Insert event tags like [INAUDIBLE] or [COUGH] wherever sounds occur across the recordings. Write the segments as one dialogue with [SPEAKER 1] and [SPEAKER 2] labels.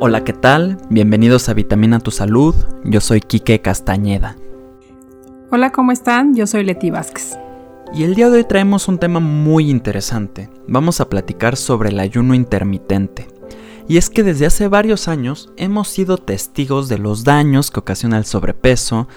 [SPEAKER 1] Hola, ¿qué tal? Bienvenidos a Vitamina Tu Salud. Yo soy Quique Castañeda.
[SPEAKER 2] Hola, ¿cómo están? Yo soy Leti Vázquez.
[SPEAKER 1] Y el día de hoy traemos un tema muy interesante. Vamos a platicar sobre el ayuno intermitente. Y es que desde hace varios años hemos sido testigos de los daños que ocasiona el sobrepeso,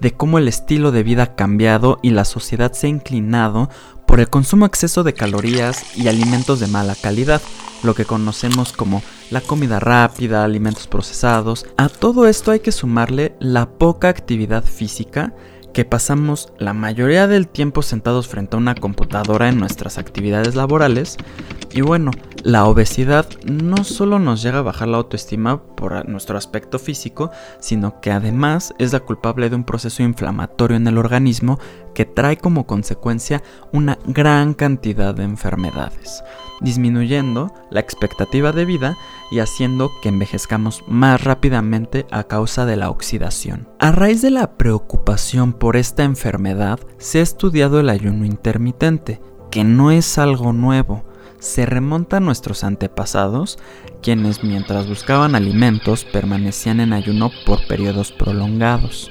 [SPEAKER 1] de cómo el estilo de vida ha cambiado y la sociedad se ha inclinado por el consumo exceso de calorías y alimentos de mala calidad, lo que conocemos como la comida rápida, alimentos procesados. A todo esto hay que sumarle la poca actividad física que pasamos la mayoría del tiempo sentados frente a una computadora en nuestras actividades laborales. Y bueno, la obesidad no solo nos llega a bajar la autoestima por nuestro aspecto físico, sino que además es la culpable de un proceso inflamatorio en el organismo que trae como consecuencia una gran cantidad de enfermedades, disminuyendo la expectativa de vida y haciendo que envejezcamos más rápidamente a causa de la oxidación. A raíz de la preocupación por esta enfermedad, se ha estudiado el ayuno intermitente, que no es algo nuevo, se remonta a nuestros antepasados, quienes mientras buscaban alimentos permanecían en ayuno por periodos prolongados.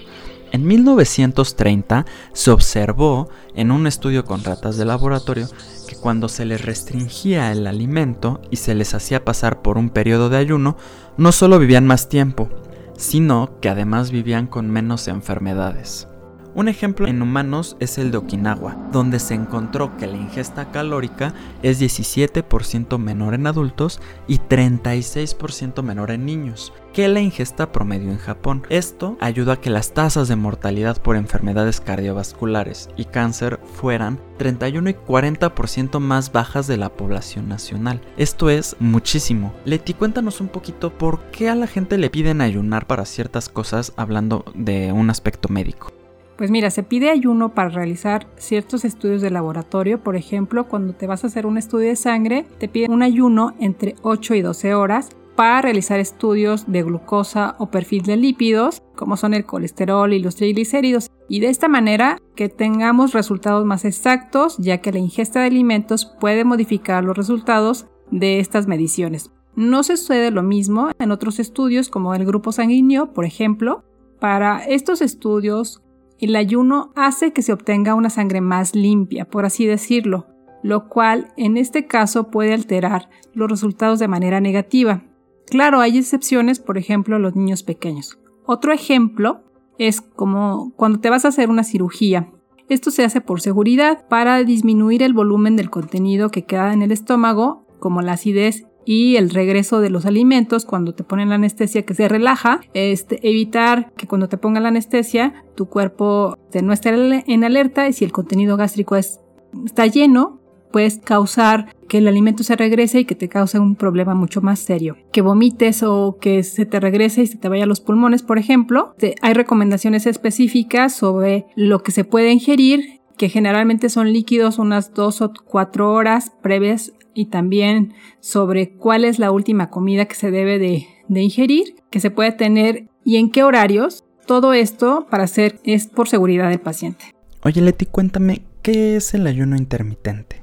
[SPEAKER 1] En 1930 se observó en un estudio con ratas de laboratorio que cuando se les restringía el alimento y se les hacía pasar por un periodo de ayuno, no solo vivían más tiempo, sino que además vivían con menos enfermedades. Un ejemplo en humanos es el de Okinawa, donde se encontró que la ingesta calórica es 17% menor en adultos y 36% menor en niños que la ingesta promedio en Japón. Esto ayuda a que las tasas de mortalidad por enfermedades cardiovasculares y cáncer fueran 31 y 40% más bajas de la población nacional. Esto es muchísimo. Leti, cuéntanos un poquito por qué a la gente le piden ayunar para ciertas cosas hablando de un aspecto médico.
[SPEAKER 2] Pues mira, se pide ayuno para realizar ciertos estudios de laboratorio. Por ejemplo, cuando te vas a hacer un estudio de sangre, te piden un ayuno entre 8 y 12 horas para realizar estudios de glucosa o perfil de lípidos, como son el colesterol y los triglicéridos. Y de esta manera que tengamos resultados más exactos, ya que la ingesta de alimentos puede modificar los resultados de estas mediciones. No se sucede lo mismo en otros estudios como el grupo sanguíneo, por ejemplo. Para estos estudios el ayuno hace que se obtenga una sangre más limpia, por así decirlo, lo cual en este caso puede alterar los resultados de manera negativa. Claro, hay excepciones, por ejemplo, los niños pequeños. Otro ejemplo es como cuando te vas a hacer una cirugía. Esto se hace por seguridad para disminuir el volumen del contenido que queda en el estómago, como la acidez y el regreso de los alimentos cuando te ponen la anestesia que se relaja, este, evitar que cuando te pongan la anestesia tu cuerpo no esté en alerta y si el contenido gástrico es, está lleno, puedes causar que el alimento se regrese y que te cause un problema mucho más serio. Que vomites o que se te regrese y se te vaya a los pulmones, por ejemplo. hay recomendaciones específicas sobre lo que se puede ingerir que generalmente son líquidos unas dos o cuatro horas previas y también sobre cuál es la última comida que se debe de, ingerir, que se puede tener y en qué horarios. Todo esto para hacer es por seguridad del paciente.
[SPEAKER 1] Oye Leti, cuéntame, ¿qué es el ayuno intermitente?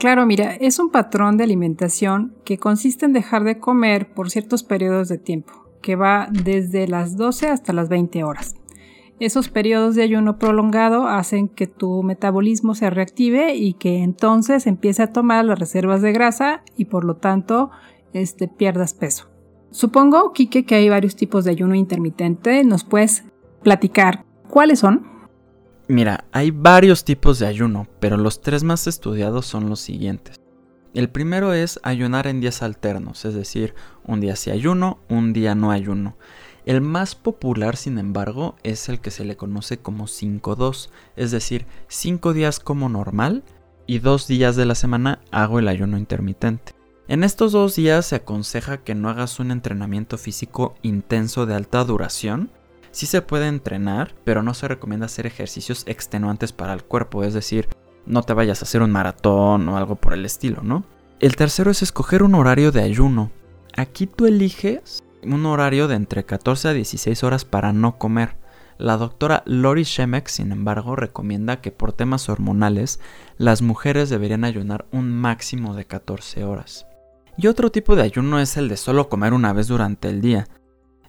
[SPEAKER 2] Claro, mira, es un patrón de alimentación que consiste en dejar de comer por ciertos periodos de tiempo, que va desde las 12 hasta las 20 horas. Esos periodos de ayuno prolongado hacen que tu metabolismo se reactive y que entonces empiece a tomar las reservas de grasa y por lo tanto este, pierdas peso. Supongo, Kike, que hay varios tipos de ayuno intermitente. ¿Nos puedes platicar cuáles son?
[SPEAKER 1] Mira, hay varios tipos de ayuno, pero los tres más estudiados son los siguientes. El primero es ayunar en días alternos, es decir, un día sí ayuno, un día no ayuno. El más popular, sin embargo, es el que se le conoce como 5-2, es decir, 5 días como normal y 2 días de la semana hago el ayuno intermitente. En estos dos días se aconseja que no hagas un entrenamiento físico intenso de alta duración. Sí se puede entrenar, pero no se recomienda hacer ejercicios extenuantes para el cuerpo, es decir, no te vayas a hacer un maratón o algo por el estilo, ¿no? El tercero es escoger un horario de ayuno. Aquí tú eliges un horario de entre 14 a 16 horas para no comer. La doctora Lori Shemek, sin embargo, recomienda que por temas hormonales las mujeres deberían ayunar un máximo de 14 horas. Y otro tipo de ayuno es el de solo comer una vez durante el día.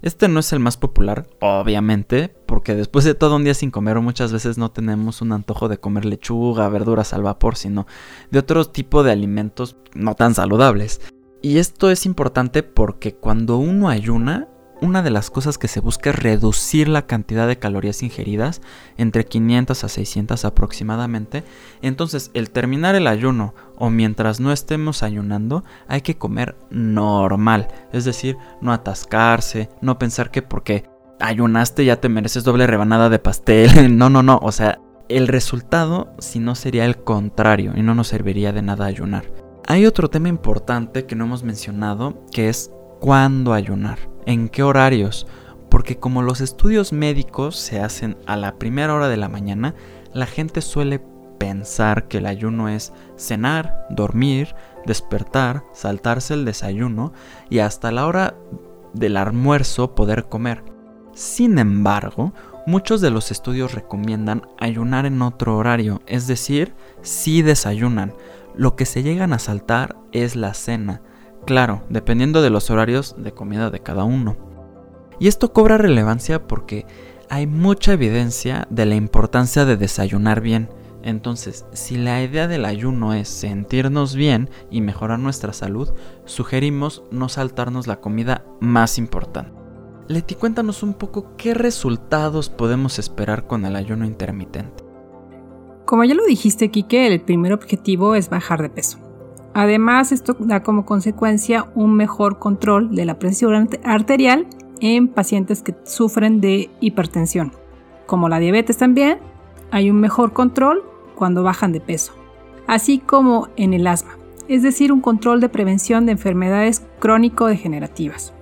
[SPEAKER 1] Este no es el más popular, obviamente, porque después de todo un día sin comer muchas veces no tenemos un antojo de comer lechuga, verduras al vapor, sino de otro tipo de alimentos no tan saludables. Y esto es importante porque cuando uno ayuna, una de las cosas que se busca es reducir la cantidad de calorías ingeridas entre 500 a 600 aproximadamente. Entonces, el terminar el ayuno o mientras no estemos ayunando, hay que comer normal. Es decir, no atascarse, no pensar que porque ayunaste ya te mereces doble rebanada de pastel. [LAUGHS] no, no, no. O sea, el resultado si no sería el contrario y no nos serviría de nada ayunar. Hay otro tema importante que no hemos mencionado que es cuándo ayunar en qué horarios, porque como los estudios médicos se hacen a la primera hora de la mañana, la gente suele pensar que el ayuno es cenar, dormir, despertar, saltarse el desayuno y hasta la hora del almuerzo poder comer. Sin embargo, muchos de los estudios recomiendan ayunar en otro horario, es decir, si desayunan. Lo que se llegan a saltar es la cena, Claro, dependiendo de los horarios de comida de cada uno. Y esto cobra relevancia porque hay mucha evidencia de la importancia de desayunar bien. Entonces, si la idea del ayuno es sentirnos bien y mejorar nuestra salud, sugerimos no saltarnos la comida más importante. Leti, cuéntanos un poco qué resultados podemos esperar con el ayuno intermitente.
[SPEAKER 2] Como ya lo dijiste, Kike, el primer objetivo es bajar de peso. Además, esto da como consecuencia un mejor control de la presión arterial en pacientes que sufren de hipertensión. Como la diabetes también, hay un mejor control cuando bajan de peso, así como en el asma, es decir, un control de prevención de enfermedades crónico-degenerativas.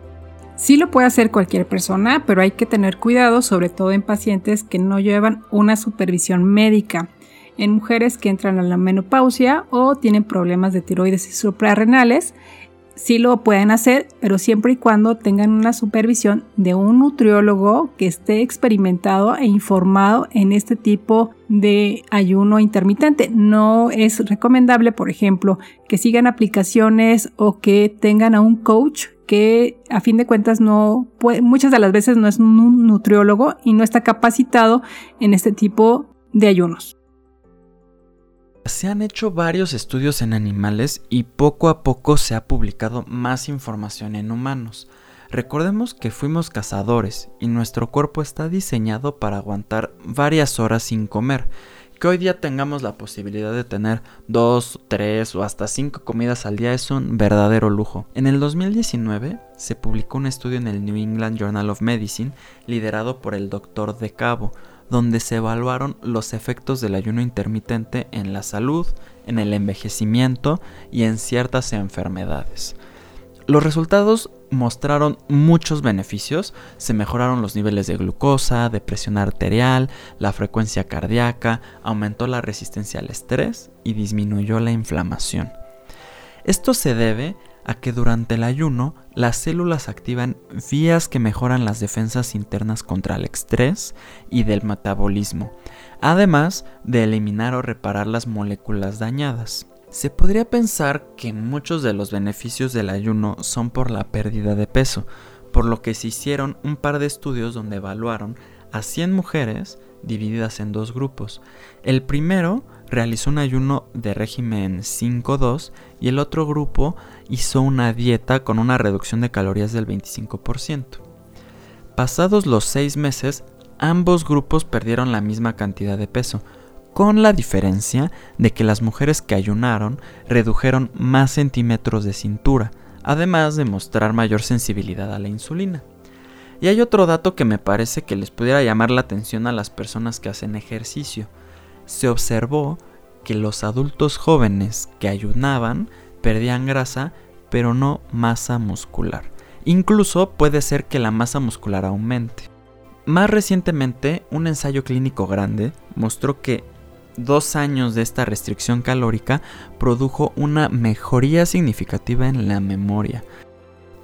[SPEAKER 2] Sí lo puede hacer cualquier persona, pero hay que tener cuidado, sobre todo en pacientes que no llevan una supervisión médica en mujeres que entran a la menopausia o tienen problemas de tiroides y suprarrenales. Sí lo pueden hacer, pero siempre y cuando tengan una supervisión de un nutriólogo que esté experimentado e informado en este tipo de ayuno intermitente. No es recomendable, por ejemplo, que sigan aplicaciones o que tengan a un coach que a fin de cuentas no muchas de las veces no es un nutriólogo y no está capacitado en este tipo de ayunos.
[SPEAKER 1] Se han hecho varios estudios en animales y poco a poco se ha publicado más información en humanos. Recordemos que fuimos cazadores y nuestro cuerpo está diseñado para aguantar varias horas sin comer. Que hoy día tengamos la posibilidad de tener dos, tres o hasta cinco comidas al día es un verdadero lujo. En el 2019 se publicó un estudio en el New England Journal of Medicine liderado por el Dr. De Cabo, donde se evaluaron los efectos del ayuno intermitente en la salud, en el envejecimiento y en ciertas enfermedades. Los resultados mostraron muchos beneficios, se mejoraron los niveles de glucosa, de presión arterial, la frecuencia cardíaca, aumentó la resistencia al estrés y disminuyó la inflamación. Esto se debe a que durante el ayuno las células activan vías que mejoran las defensas internas contra el estrés y del metabolismo, además de eliminar o reparar las moléculas dañadas. Se podría pensar que muchos de los beneficios del ayuno son por la pérdida de peso, por lo que se hicieron un par de estudios donde evaluaron a 100 mujeres divididas en dos grupos. El primero realizó un ayuno de régimen 5-2 y el otro grupo hizo una dieta con una reducción de calorías del 25%. Pasados los 6 meses, ambos grupos perdieron la misma cantidad de peso, con la diferencia de que las mujeres que ayunaron redujeron más centímetros de cintura, además de mostrar mayor sensibilidad a la insulina. Y hay otro dato que me parece que les pudiera llamar la atención a las personas que hacen ejercicio se observó que los adultos jóvenes que ayunaban perdían grasa, pero no masa muscular. Incluso puede ser que la masa muscular aumente. Más recientemente, un ensayo clínico grande mostró que dos años de esta restricción calórica produjo una mejoría significativa en la memoria.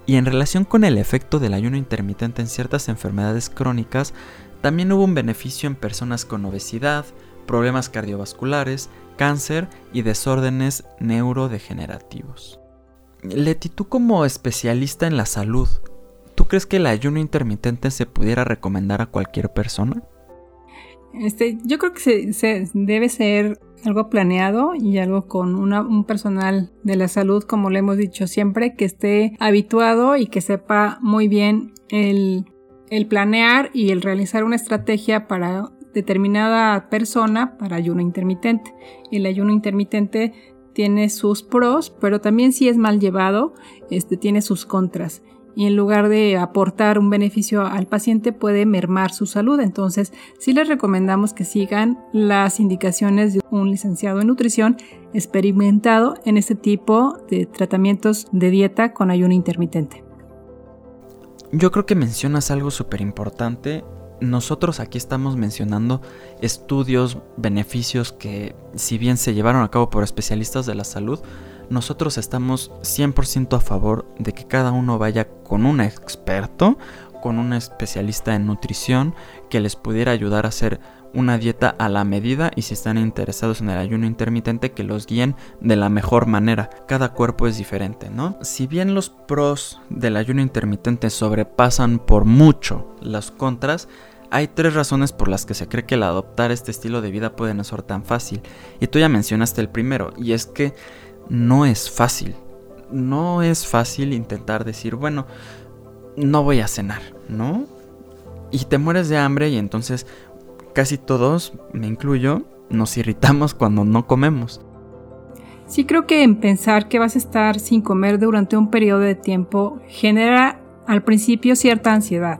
[SPEAKER 1] Y en relación con el efecto del ayuno intermitente en ciertas enfermedades crónicas, también hubo un beneficio en personas con obesidad, problemas cardiovasculares, cáncer y desórdenes neurodegenerativos. Leti, tú como especialista en la salud, ¿tú crees que el ayuno intermitente se pudiera recomendar a cualquier persona?
[SPEAKER 2] Este, yo creo que se, debe ser algo planeado y algo con un personal de la salud, como le hemos dicho siempre, que esté habituado y que sepa muy bien el, el planear y el realizar una estrategia para determinada persona para ayuno intermitente. El ayuno intermitente tiene sus pros, pero también si es mal llevado, este, tiene sus contras. Y en lugar de aportar un beneficio al paciente puede mermar su salud. Entonces, sí les recomendamos que sigan las indicaciones de un licenciado en nutrición experimentado en este tipo de tratamientos de dieta con ayuno intermitente.
[SPEAKER 1] Yo creo que mencionas algo súper importante nosotros aquí estamos mencionando estudios, beneficios que si bien se llevaron a cabo por especialistas de la salud, nosotros estamos 100% a favor de que cada uno vaya con un experto, con un especialista en nutrición que les pudiera ayudar a hacer una dieta a la medida y si están interesados en el ayuno intermitente que los guíen de la mejor manera. Cada cuerpo es diferente, ¿no? Si bien los pros del ayuno intermitente sobrepasan por mucho las contras, hay tres razones por las que se cree que el adoptar este estilo de vida puede no ser tan fácil. Y tú ya mencionaste el primero, y es que no es fácil. No es fácil intentar decir, bueno, no voy a cenar, ¿no? Y te mueres de hambre y entonces casi todos, me incluyo, nos irritamos cuando no comemos.
[SPEAKER 2] Sí creo que en pensar que vas a estar sin comer durante un periodo de tiempo genera al principio cierta ansiedad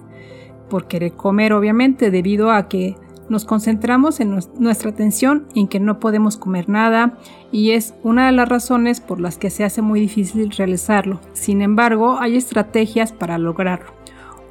[SPEAKER 2] por querer comer, obviamente, debido a que nos concentramos en nuestra atención en que no podemos comer nada y es una de las razones por las que se hace muy difícil realizarlo. Sin embargo, hay estrategias para lograrlo.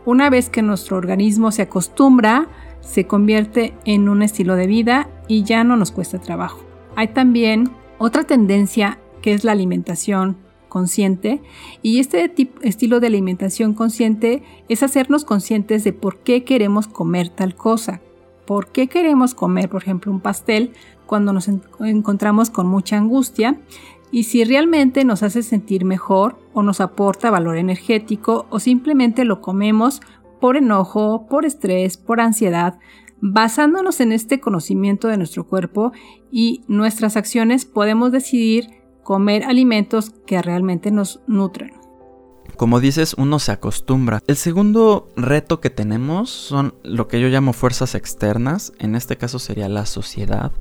[SPEAKER 2] Una vez que nuestro organismo se acostumbra, se convierte en un estilo de vida y ya no nos cuesta trabajo. Hay también otra tendencia que es la alimentación consciente y este estilo de alimentación consciente es hacernos conscientes de por qué queremos comer tal cosa. ¿Por qué queremos comer, por ejemplo, un pastel cuando nos encontramos con mucha angustia? Y si realmente nos hace sentir mejor o nos aporta valor energético o simplemente lo comemos por enojo, por estrés, por ansiedad, basándonos en este conocimiento de nuestro cuerpo y nuestras acciones podemos decidir comer alimentos que realmente nos nutren.
[SPEAKER 1] Como dices, uno se acostumbra. El segundo reto que tenemos son lo que yo llamo fuerzas externas, en este caso sería la sociedad,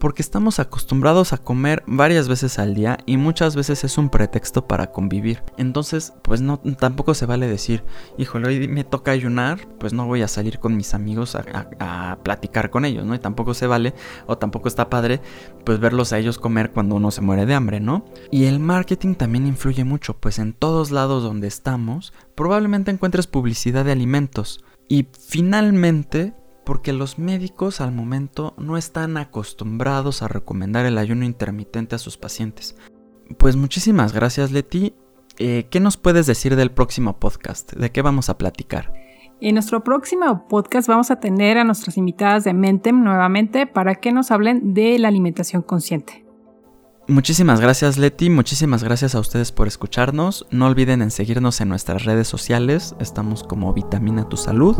[SPEAKER 1] porque estamos acostumbrados a comer varias veces al día y muchas veces es un pretexto para convivir. Entonces, pues no tampoco se vale decir, híjole, hoy me toca ayunar, pues no voy a salir con mis amigos a, platicar con ellos, ¿no? Y tampoco se vale, o tampoco está padre, pues verlos a ellos comer cuando uno se muere de hambre, ¿no? Y el marketing también influye mucho, pues en todos lados donde estamos, probablemente encuentres publicidad de alimentos. Y finalmente, porque los médicos al momento no están acostumbrados a recomendar el ayuno intermitente a sus pacientes. Pues muchísimas gracias Leti. Eh, ¿Qué nos puedes decir del próximo podcast? ¿De qué vamos a platicar?
[SPEAKER 2] En nuestro próximo podcast vamos a tener a nuestras invitadas de Mentem nuevamente para que nos hablen de la alimentación consciente.
[SPEAKER 1] Muchísimas gracias Leti, muchísimas gracias a ustedes por escucharnos. No olviden en seguirnos en nuestras redes sociales, estamos como Vitamina Tu Salud.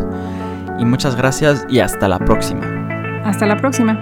[SPEAKER 1] Y muchas gracias y hasta la próxima.
[SPEAKER 2] Hasta la próxima.